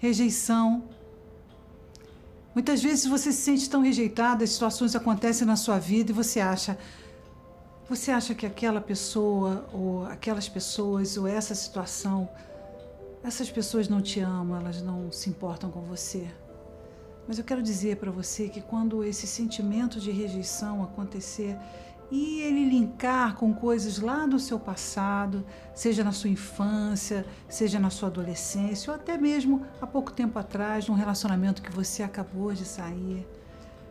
rejeição. Muitas vezes você se sente tão rejeitada, as situações acontecem na sua vida e você acha você acha que aquela pessoa ou aquelas pessoas ou essa situação essas pessoas não te amam, elas não se importam com você. Mas eu quero dizer para você que quando esse sentimento de rejeição acontecer, e ele linkar com coisas lá do seu passado, seja na sua infância, seja na sua adolescência, ou até mesmo há pouco tempo atrás, num relacionamento que você acabou de sair.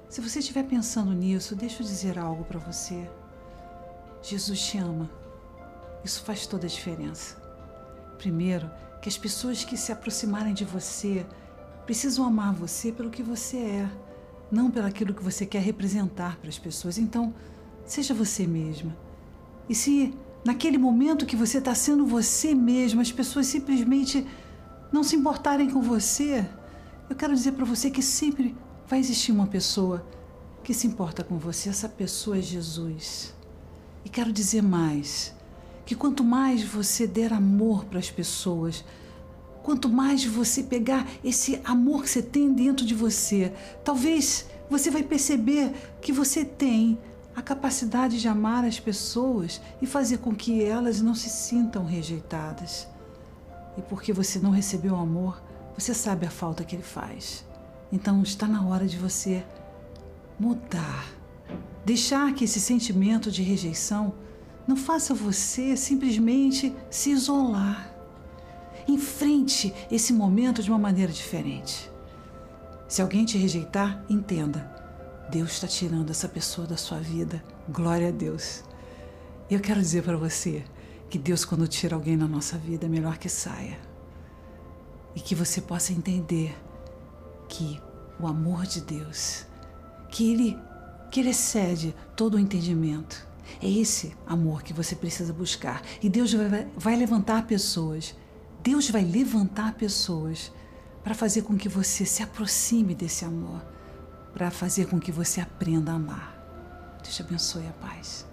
Se você estiver pensando nisso, deixa eu dizer algo para você. Jesus te ama. Isso faz toda a diferença. Primeiro, que as pessoas que se aproximarem de você precisam amar você pelo que você é, não pelo aquilo que você quer representar para as pessoas. Então, Seja você mesma. E se naquele momento que você está sendo você mesma, as pessoas simplesmente não se importarem com você, eu quero dizer para você que sempre vai existir uma pessoa que se importa com você. Essa pessoa é Jesus. E quero dizer mais: que quanto mais você der amor para as pessoas, quanto mais você pegar esse amor que você tem dentro de você, talvez você vai perceber que você tem a capacidade de amar as pessoas e fazer com que elas não se sintam rejeitadas. E porque você não recebeu amor, você sabe a falta que ele faz. Então está na hora de você mudar. Deixar que esse sentimento de rejeição não faça você simplesmente se isolar. Enfrente esse momento de uma maneira diferente. Se alguém te rejeitar, entenda Deus está tirando essa pessoa da sua vida. Glória a Deus. E eu quero dizer para você que Deus, quando tira alguém na nossa vida, é melhor que saia. E que você possa entender que o amor de Deus, que Ele, que Ele excede todo o entendimento. É esse amor que você precisa buscar. E Deus vai, vai levantar pessoas. Deus vai levantar pessoas para fazer com que você se aproxime desse amor para fazer com que você aprenda a amar. Deus te abençoe a paz.